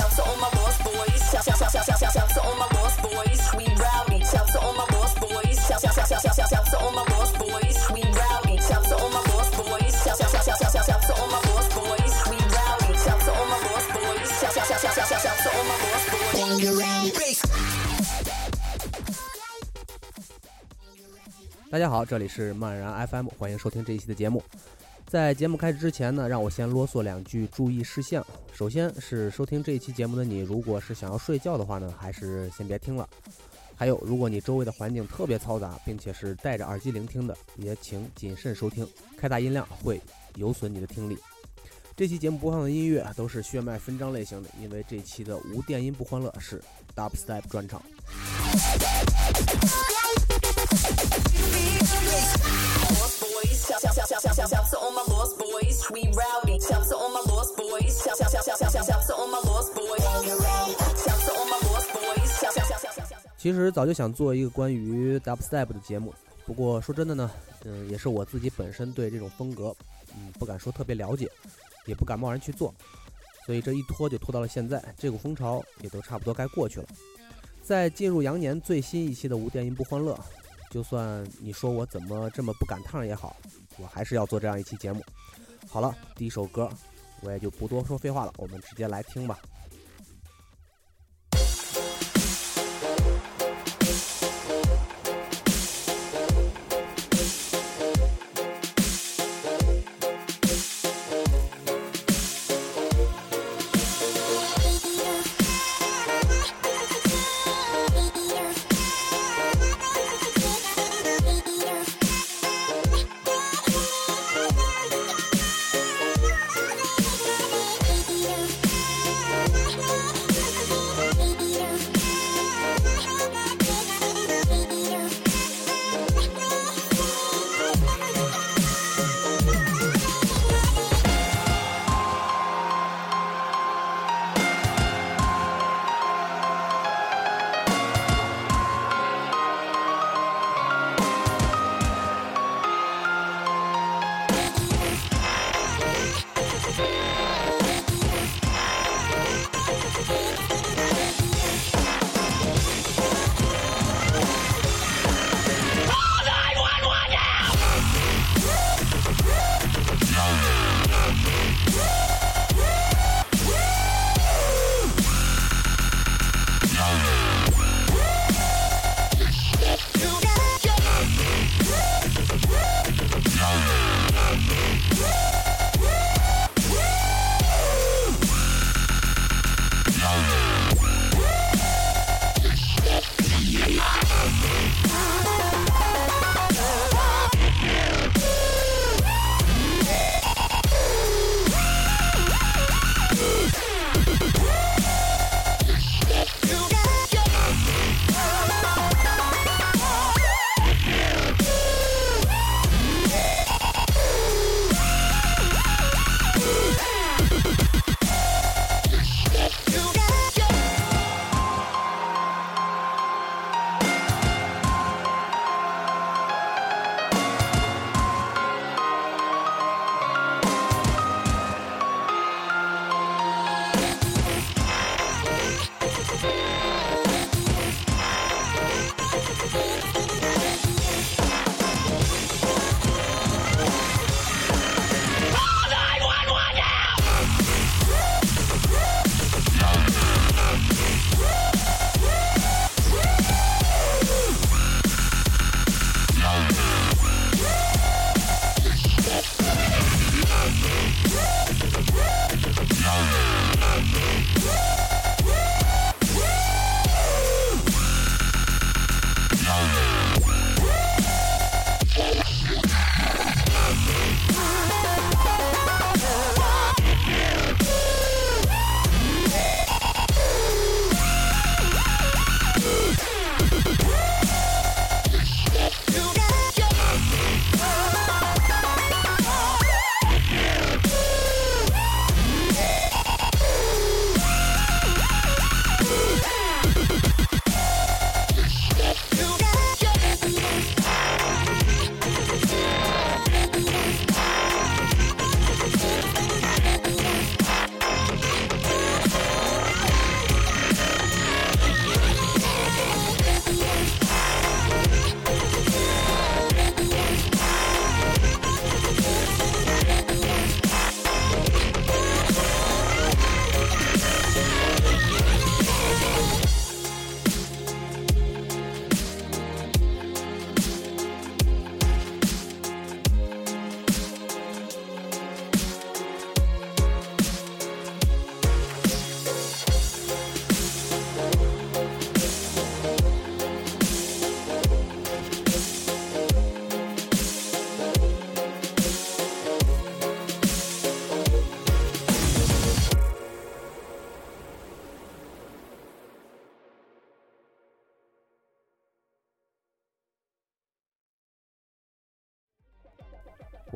Shout to all my lost boys. Shout, shout, shout, shout, shout, shout, shout to all my lost boys. We rowdy. Shout to all my lost boys. Shout, shout, shout, shout, shout, shout, shout to all my lost boys. We rowdy. Shout to all my lost boys. Shout, shout, shout, shout, shout, shout, shout to all my lost boys. We rowdy. Shout to all my lost boys. Shout, shout, shout, shout, shout, shout, shout to all my lost boys. 大家好，这里是漫然 FM，欢迎收听这一期的节目。 在节目开始之前呢，让我先啰嗦两句注意事项。首先是收听这一期节目的你，如果是想要睡觉的话呢，还是先别听了。还有，如果你周围的环境特别嘈杂，并且是戴着耳机聆听的，也请谨慎收听，开大音量会有损你的听力。这期节目播放的音乐都是血脉分张类型的，因为这期的无电音不欢乐是 Dubstep 专场。we rally，其实早就想做一个关于 dubstep 的节目，不过说真的呢，嗯，也是我自己本身对这种风格，嗯，不敢说特别了解，也不敢贸然去做。所以这一拖就拖到了现在，这股风潮也都差不多该过去了。在进入羊年最新一期的无电音不欢乐，就算你说我怎么这么不赶趟也好，我还是要做这样一期节目。好了，第一首歌，我也就不多说废话了，我们直接来听吧。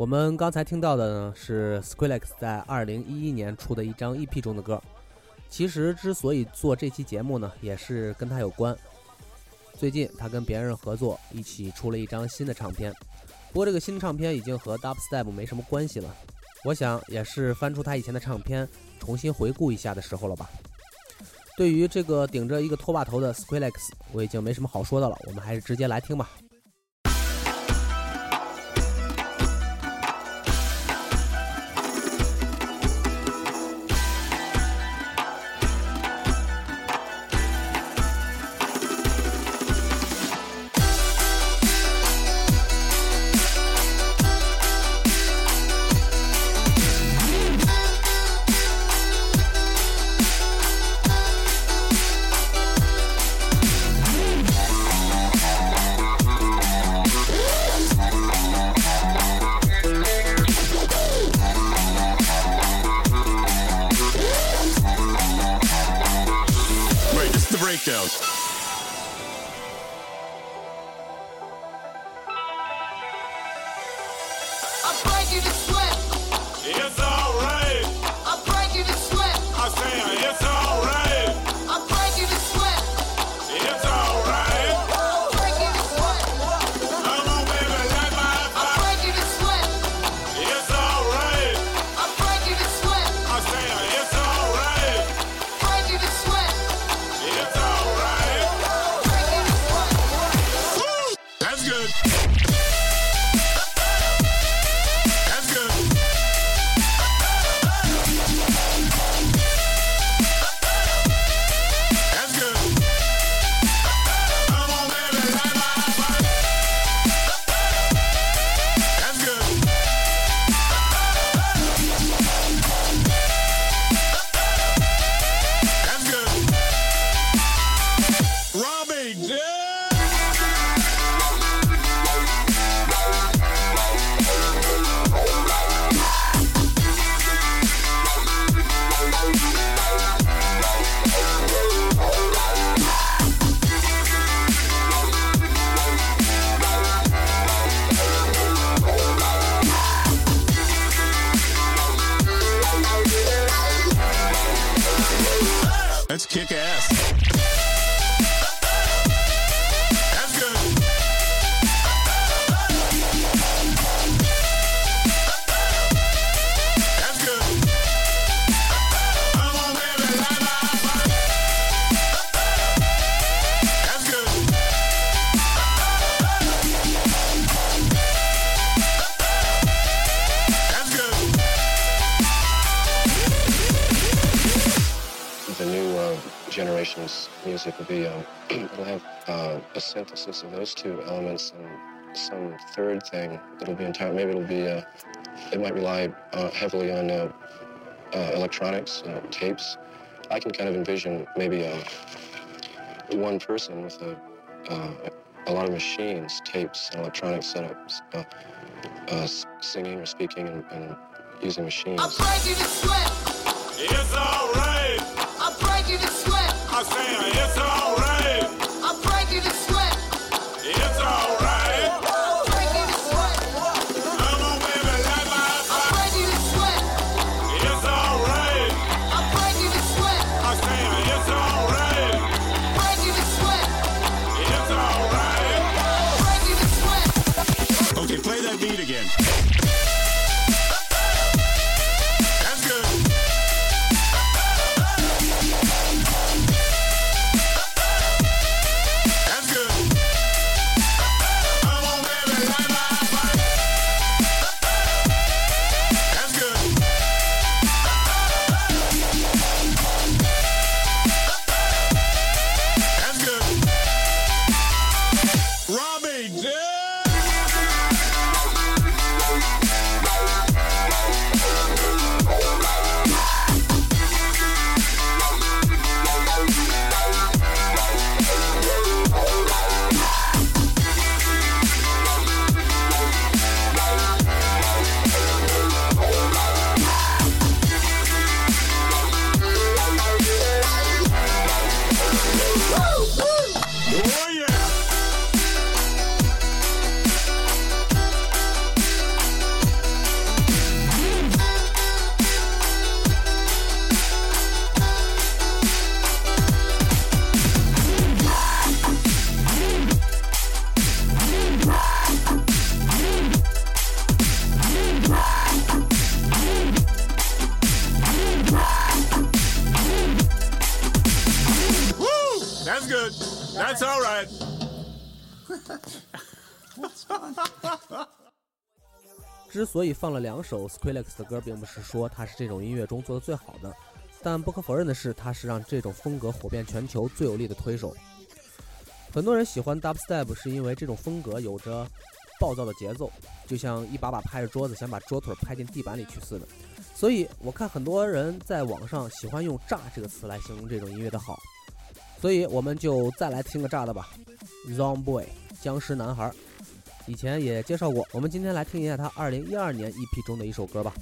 我们刚才听到的呢是 Squillex 在2011年出的一张 EP 中的歌。其实之所以做这期节目呢，也是跟他有关。最近他跟别人合作，一起出了一张新的唱片。不过这个新唱片已经和 Dubstep 没什么关系了。我想也是翻出他以前的唱片，重新回顾一下的时候了吧。对于这个顶着一个拖把头的 Squillex，我已经没什么好说的了。我们还是直接来听吧。Music will be um, it'll have uh, a synthesis of those two elements and some third thing that'll be entire maybe it'll be uh, it might rely uh, heavily on uh, uh, electronics uh, tapes. I can kind of envision maybe um, one person with a, uh, a lot of machines tapes and electronic setups uh, uh, singing or speaking and, and using machines play that beat again. 所以放了两首 Squillix 的歌，并不是说他是这种音乐中做的最好的，但不可否认的是，他是让这种风格火遍全球最有力的推手。很多人喜欢 Dubstep 是因为这种风格有着暴躁的节奏，就像一把把拍着桌子想把桌腿拍进地板里去似的。所以我看很多人在网上喜欢用“炸”这个词来形容这种音乐的好，所以我们就再来听个炸的吧，《Zombie Boy》僵尸男孩。以前也介绍过，我们今天来听一下他二零一二年 EP 中的一首歌吧。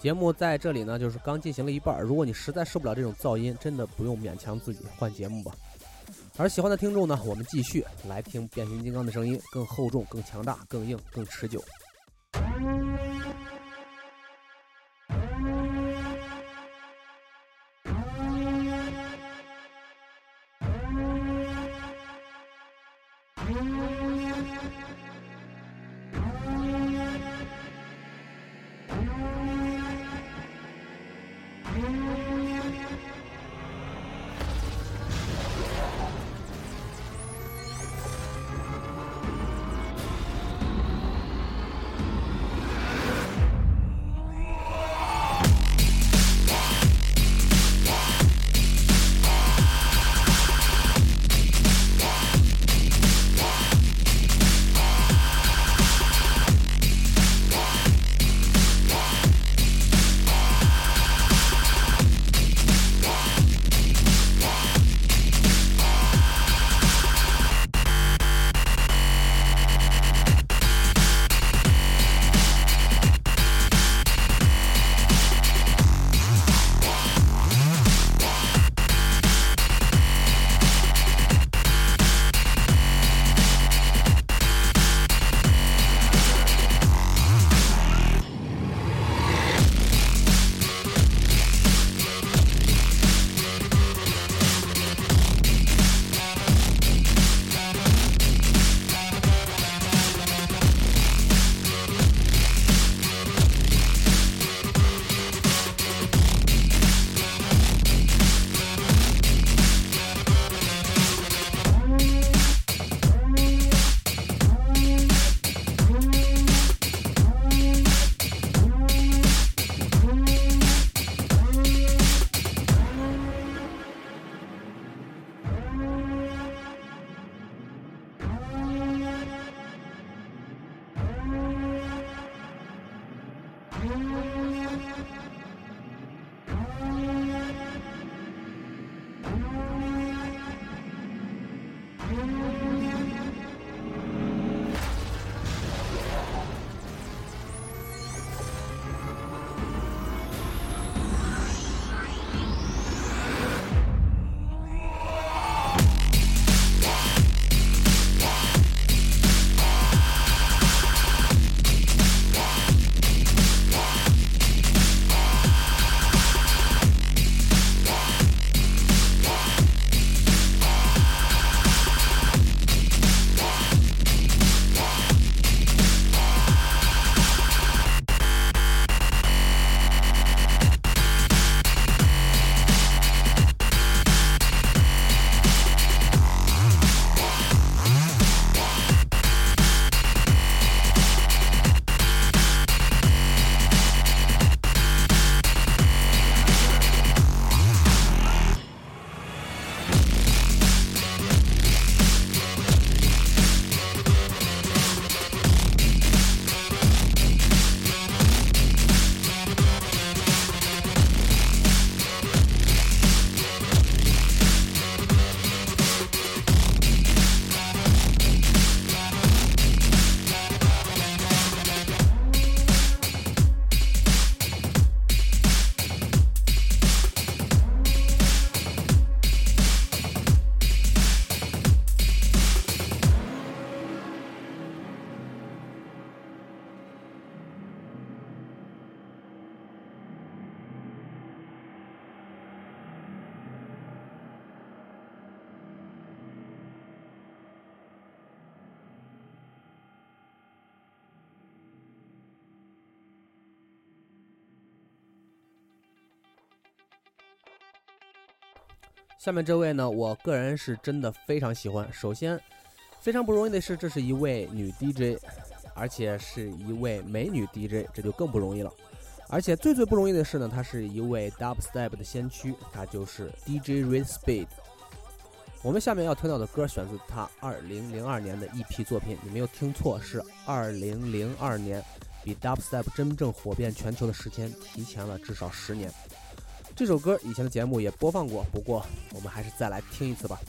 节目在这里呢，就是刚进行了一半。如果你实在受不了这种噪音，真的不用勉强自己换节目吧。而喜欢的听众呢，我们继续来听变形金刚的声音，更厚重、更强大、更硬、更持久。下面这位呢，我个人是真的非常喜欢。首先，非常不容易的是，这是一位女 DJ，而且是一位美女 DJ，这就更不容易了。而且最最不容易的是呢，她是一位 Dubstep 的先驱，她就是 DJ Red Speed。我们下面要听到的歌选自她2002年的一批作品，你没有听错，是2002年，比 Dubstep 真正火遍全球的时间提前了至少十年。这首歌以前的节目也播放过，不过我们还是再来听一次吧。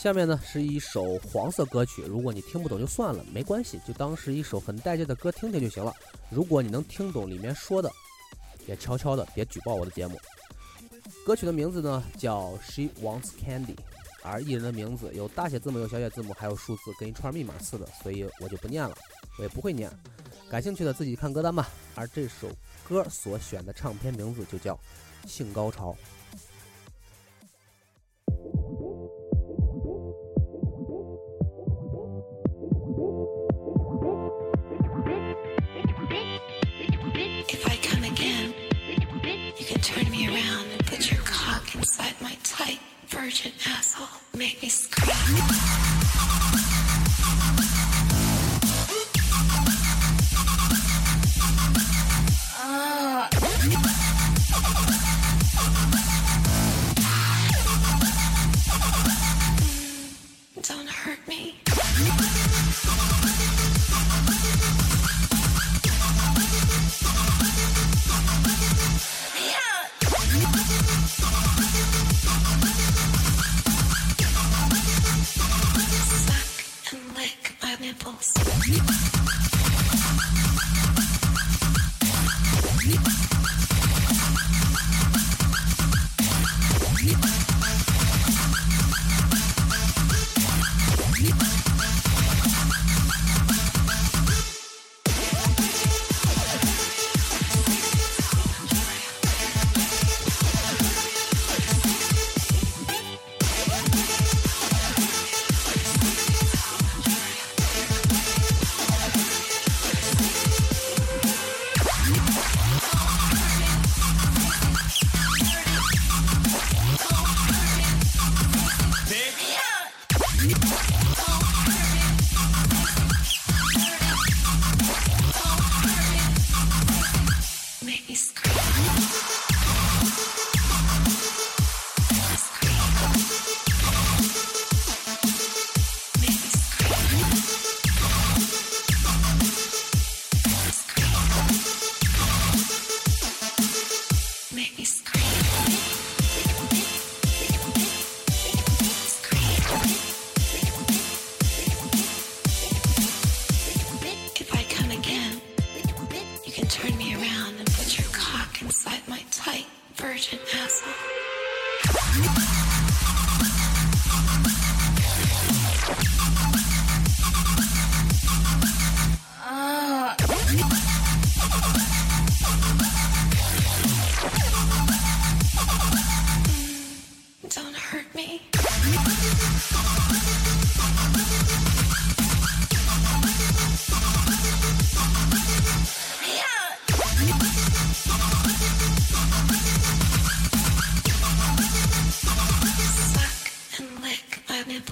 下面呢是一首黄色歌曲，如果你听不懂就算了，没关系，就当是一首很带劲的歌听听就行了。如果你能听懂里面说的，也悄悄的别举报我的节目。歌曲的名字呢叫《She Wants Candy》，而艺人的名字有大写字母、有小写字母，还有数字跟一串密码似的，所以我就不念了，我也不会念。感兴趣的自己看歌单吧。而这首歌所选的唱片名字就叫《性高潮》。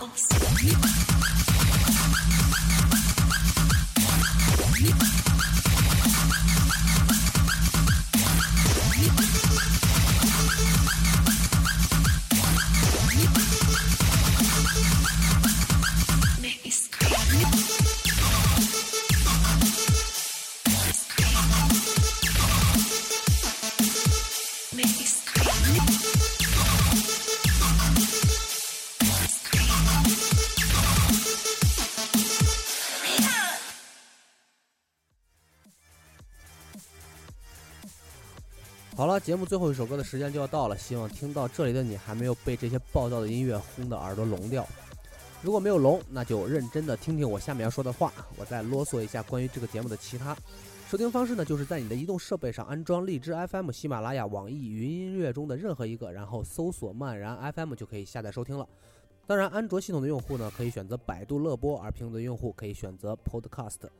house. 节目最后一首歌的时间就要到了，希望听到这里的你还没有被这些暴躁的音乐轰得耳朵聋掉。如果没有聋，那就认真的听听我下面要说的话。我再啰嗦一下关于这个节目的其他收听方式呢，就是在你的移动设备上安装荔枝 FM、喜马拉雅、网易云音乐中的任何一个，然后搜索漫然 FM 就可以下载收听了。当然，安卓系统的用户呢，可以选择百度乐播，而苹果的用户可以选择 Podcast。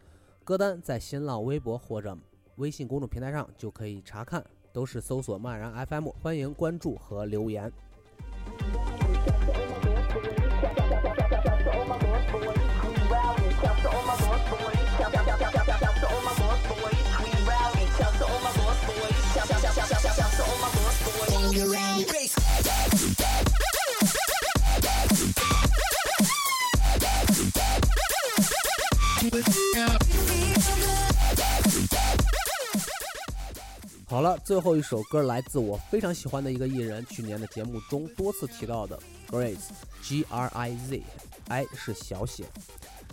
歌单在新浪微博或者微信公众平台上就可以查看，都是搜索漫然 FM，欢迎关注和留言。好了，最后一首歌来自我非常喜欢的一个艺人，去年的节目中多次提到的 Griz，G R I Z，I 是小写。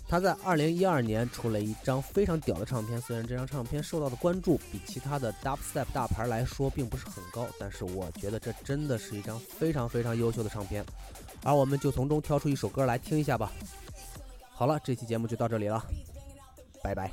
他在二零一二年出了一张非常屌的唱片，虽然这张唱片受到的关注比其他的 Dubstep 大牌来说并不是很高，但是我觉得这真的是一张非常非常优秀的唱片。而我们就从中挑出一首歌来听一下吧。好了，这期节目就到这里了，拜拜。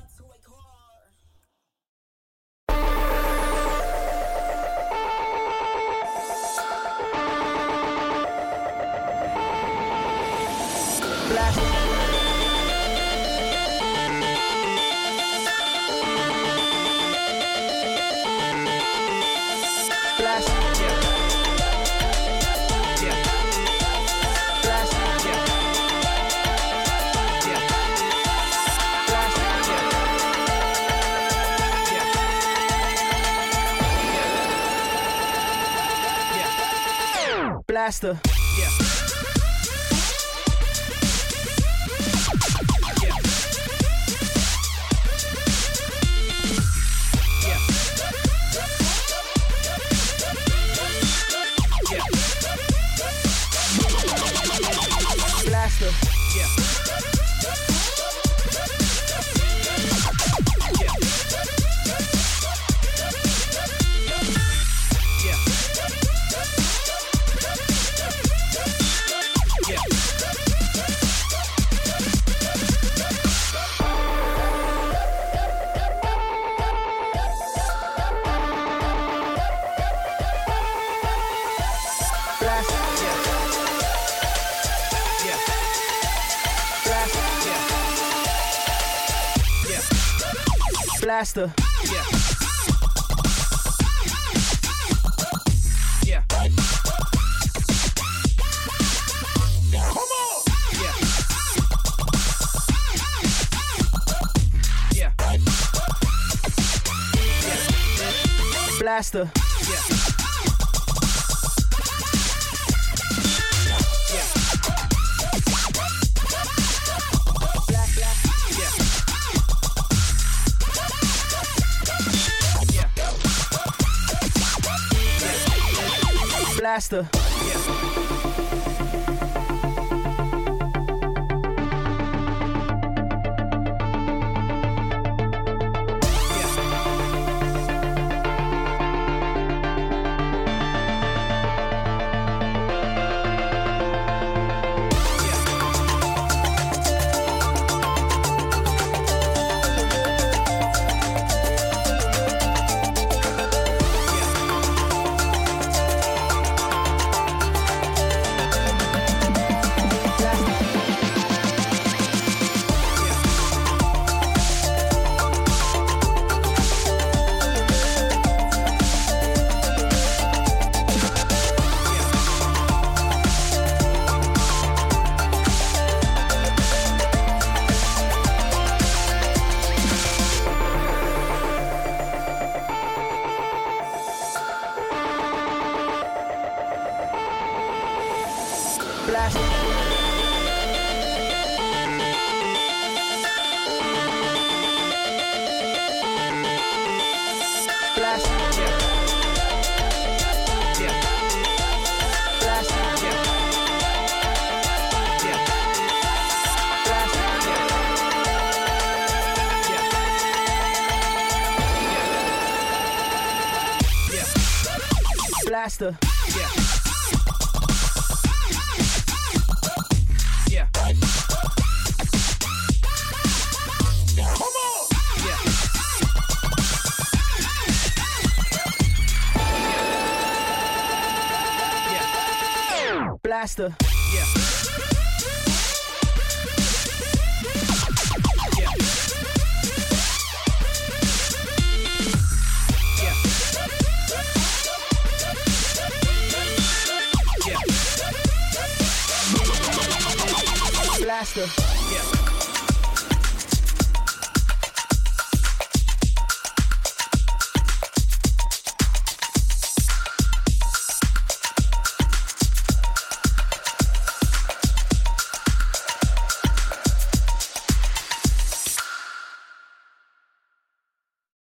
The. Blaster. Yeah. Yeah. Come on. Yeah. Yeah. Yeah. Blaster. Yeah. monster. Blaster. Yeah. Yeah. Come on. Yeah. Yeah. Blaster. Yeah.